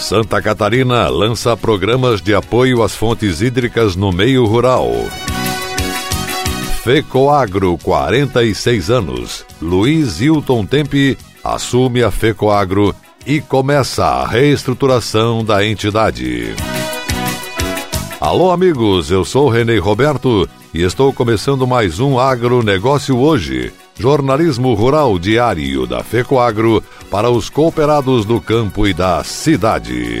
Santa Catarina lança programas de apoio às fontes hídricas no meio rural. FECOAGRO, 46 anos. Luiz Hilton Tempe assume a FECOAGRO e começa a reestruturação da entidade. Alô, amigos, eu sou Renê Roberto e estou começando mais um Agronegócio hoje. Jornalismo Rural Diário da FECOAGRO para os cooperados do campo e da cidade.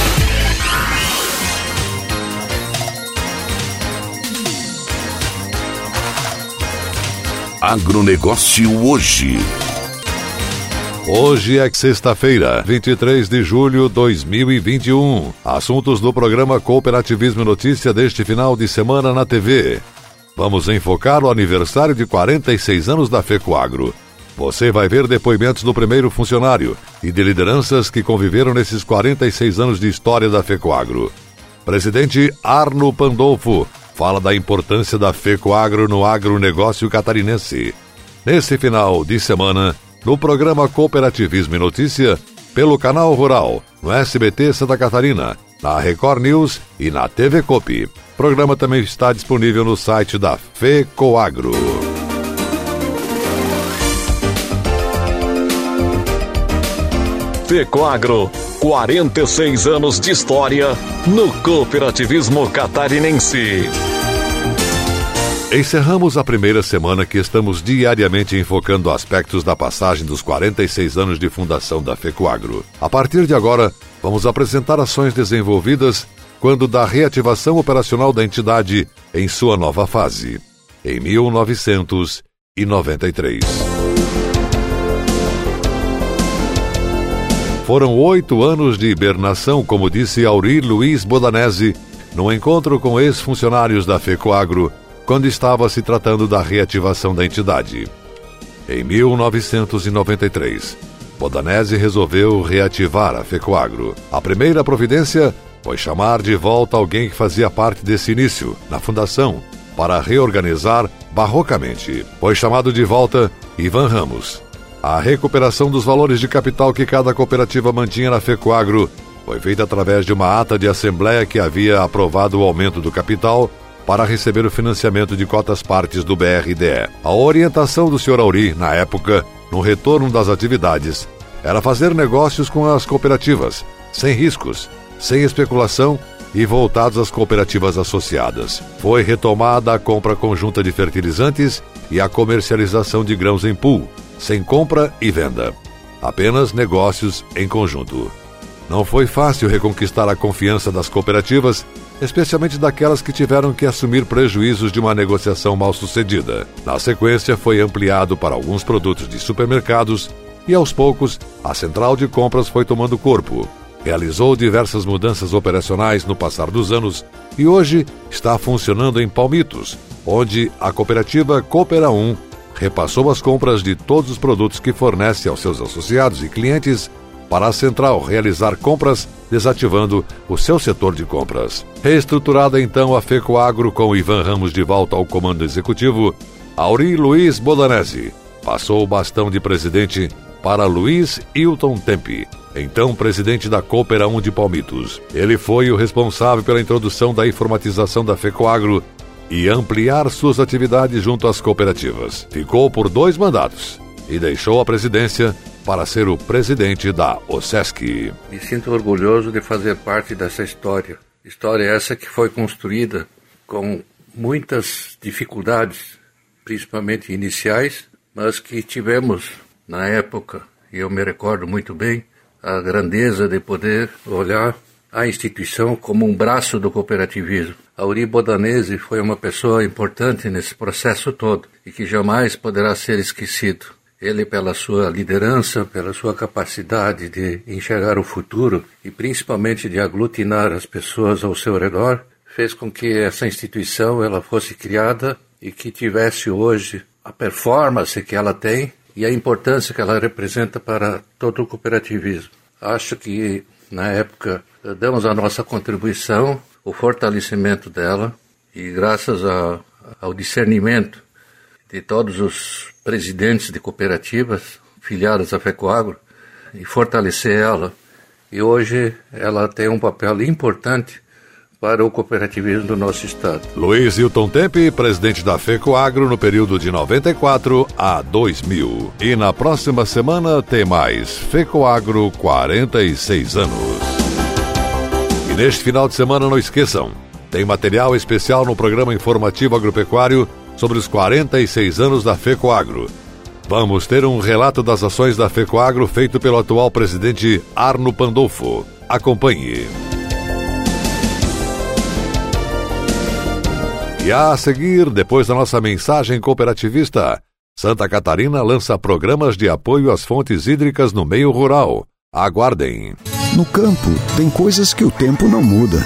Agronegócio hoje. Hoje é sexta-feira, 23 de julho de 2021. Assuntos do programa Cooperativismo Notícia deste final de semana na TV. Vamos enfocar o aniversário de 46 anos da FECOAGRO. Você vai ver depoimentos do primeiro funcionário e de lideranças que conviveram nesses 46 anos de história da FECOAGRO. Presidente Arno Pandolfo fala da importância da FECOAGRO no agronegócio catarinense. Nesse final de semana, no programa Cooperativismo e Notícia, pelo Canal Rural, no SBT Santa Catarina, na Record News e na TV Copi. O programa também está disponível no site da FECOAGRO. Fecoagro, 46 anos de história no cooperativismo catarinense. Encerramos a primeira semana que estamos diariamente enfocando aspectos da passagem dos 46 anos de fundação da FECOAGRO. A partir de agora, vamos apresentar ações desenvolvidas quando da reativação operacional da entidade em sua nova fase, em 1993. Foram oito anos de hibernação, como disse Aurir Luiz Bodanese, no encontro com ex-funcionários da FECOAGRO, quando estava se tratando da reativação da entidade. Em 1993, Bodanese resolveu reativar a FECOAGRO. A primeira providência foi chamar de volta alguém que fazia parte desse início, na fundação, para reorganizar barrocamente. Foi chamado de volta Ivan Ramos. A recuperação dos valores de capital que cada cooperativa mantinha na FECOAGRO foi feita através de uma ata de assembleia que havia aprovado o aumento do capital para receber o financiamento de cotas partes do BRDE. A orientação do Sr. Auri, na época, no retorno das atividades, era fazer negócios com as cooperativas, sem riscos, sem especulação e voltados às cooperativas associadas. Foi retomada a compra conjunta de fertilizantes e a comercialização de grãos em pool, sem compra e venda. Apenas negócios em conjunto. Não foi fácil reconquistar a confiança das cooperativas, especialmente daquelas que tiveram que assumir prejuízos de uma negociação mal sucedida. Na sequência, foi ampliado para alguns produtos de supermercados e, aos poucos, a central de compras foi tomando corpo. Realizou diversas mudanças operacionais no passar dos anos e hoje está funcionando em Palmitos, onde a cooperativa Coopera 1 repassou as compras de todos os produtos que fornece aos seus associados e clientes para a central realizar compras, desativando o seu setor de compras. Reestruturada então a FECOAGRO com Ivan Ramos de volta ao comando executivo, Auri Luiz Bodanese passou o bastão de presidente para Luiz Hilton Tempe, então presidente da Coopera 1 de Palmitos. Ele foi o responsável pela introdução da informatização da FECOAGRO e ampliar suas atividades junto às cooperativas. Ficou por dois mandatos e deixou a presidência para ser o presidente da OSESC. Me sinto orgulhoso de fazer parte dessa história. História essa que foi construída com muitas dificuldades, principalmente iniciais, mas que tivemos na época, e eu me recordo muito bem, a grandeza de poder olhar a instituição como um braço do cooperativismo. Auri Bodanese foi uma pessoa importante nesse processo todo e que jamais poderá ser esquecido. Ele, pela sua liderança, pela sua capacidade de enxergar o futuro e principalmente de aglutinar as pessoas ao seu redor, fez com que essa instituição ela fosse criada e que tivesse hoje a performance que ela tem e a importância que ela representa para todo o cooperativismo. Acho que na época damos a nossa contribuição, o fortalecimento dela e graças a, ao discernimento de todos os presidentes de cooperativas filiadas à FECOAGRO e fortalecer ela. E hoje ela tem um papel importante para o cooperativismo do nosso estado. Luiz Hilton Tempe, presidente da FECOAGRO no período de 94 a 2000. E na próxima semana tem mais FECOAGRO 46 anos. E neste final de semana não esqueçam, tem material especial no programa informativo agropecuário sobre os 46 anos da FECOAGRO. Vamos ter um relato das ações da FECOAGRO feito pelo atual presidente Arno Pandolfo. Acompanhe. E a seguir, depois da nossa mensagem cooperativista, Santa Catarina lança programas de apoio às fontes hídricas no meio rural. Aguardem. No campo, tem coisas que o tempo não muda,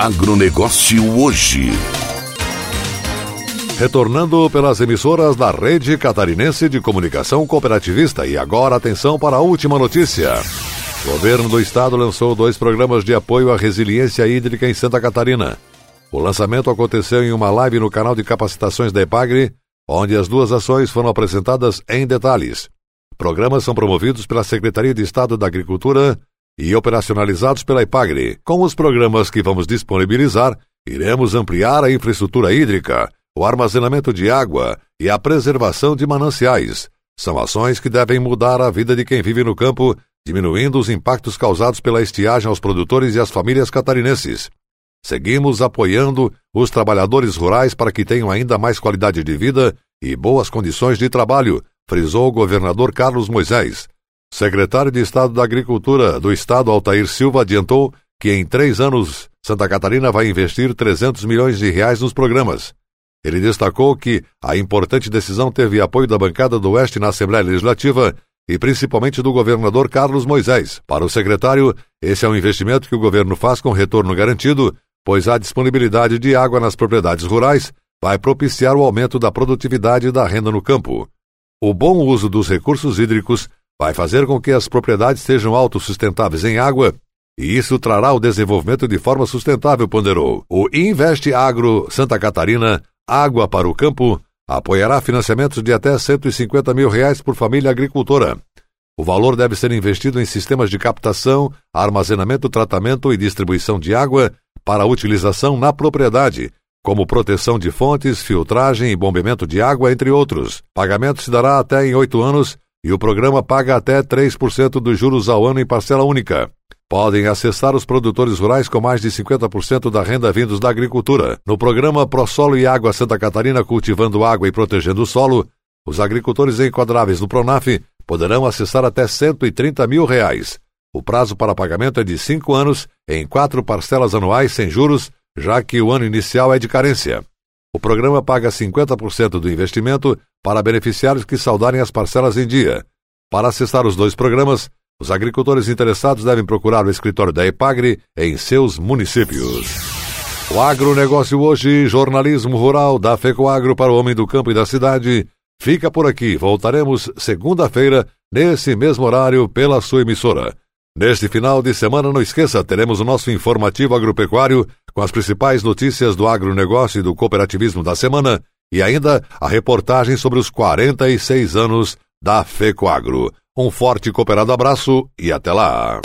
Agronegócio hoje. Retornando pelas emissoras da Rede Catarinense de Comunicação Cooperativista. E agora atenção para a última notícia. O governo do estado lançou dois programas de apoio à resiliência hídrica em Santa Catarina. O lançamento aconteceu em uma live no canal de capacitações da EPAGRE, onde as duas ações foram apresentadas em detalhes. Programas são promovidos pela Secretaria de Estado da Agricultura e operacionalizados pela IPAGRE. Com os programas que vamos disponibilizar, iremos ampliar a infraestrutura hídrica, o armazenamento de água e a preservação de mananciais. São ações que devem mudar a vida de quem vive no campo, diminuindo os impactos causados pela estiagem aos produtores e às famílias catarinenses. Seguimos apoiando os trabalhadores rurais para que tenham ainda mais qualidade de vida e boas condições de trabalho, frisou o governador Carlos Moisés. Secretário de Estado da Agricultura do Estado, Altair Silva, adiantou que em três anos Santa Catarina vai investir 300 milhões de reais nos programas. Ele destacou que a importante decisão teve apoio da bancada do Oeste na Assembleia Legislativa e principalmente do governador Carlos Moisés. Para o secretário, esse é um investimento que o governo faz com retorno garantido, pois a disponibilidade de água nas propriedades rurais vai propiciar o aumento da produtividade e da renda no campo. O bom uso dos recursos hídricos vai fazer com que as propriedades sejam autossustentáveis em água e isso trará o desenvolvimento de forma sustentável, ponderou. O Investe Agro Santa Catarina, Água para o Campo, apoiará financiamentos de até 150 mil reais por família agricultora. O valor deve ser investido em sistemas de captação, armazenamento, tratamento e distribuição de água para utilização na propriedade, como proteção de fontes, filtragem e bombeamento de água, entre outros. Pagamento se dará até em oito anos e o programa paga até 3% dos juros ao ano em parcela única. Podem acessar os produtores rurais com mais de 50% da renda vindos da agricultura. No programa ProSolo e Água Santa Catarina Cultivando Água e Protegendo o Solo, os agricultores enquadráveis no Pronaf poderão acessar até 130 mil reais. O prazo para pagamento é de cinco anos, em quatro parcelas anuais sem juros, já que o ano inicial é de carência. O programa paga 50% do investimento para beneficiários que saudarem as parcelas em dia. Para acessar os dois programas, os agricultores interessados devem procurar o escritório da Epagre em seus municípios. O agronegócio hoje, jornalismo rural da FECOAGro para o homem do campo e da cidade, fica por aqui. Voltaremos segunda-feira, nesse mesmo horário, pela sua emissora. Neste final de semana, não esqueça, teremos o nosso informativo agropecuário com as principais notícias do agronegócio e do cooperativismo da semana e ainda a reportagem sobre os 46 anos da FECOAGro. Um forte e cooperado abraço e até lá!